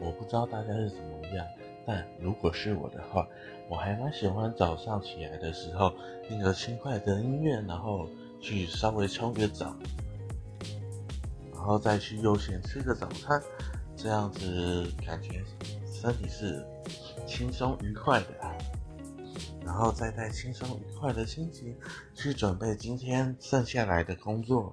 我不知道大家是怎么样，但如果是我的话，我还蛮喜欢早上起来的时候听个轻快的音乐，然后去稍微冲个澡，然后再去悠闲吃个早餐，这样子感觉身体是轻松愉快的。然后再带轻松愉快的心情去准备今天剩下来的工作。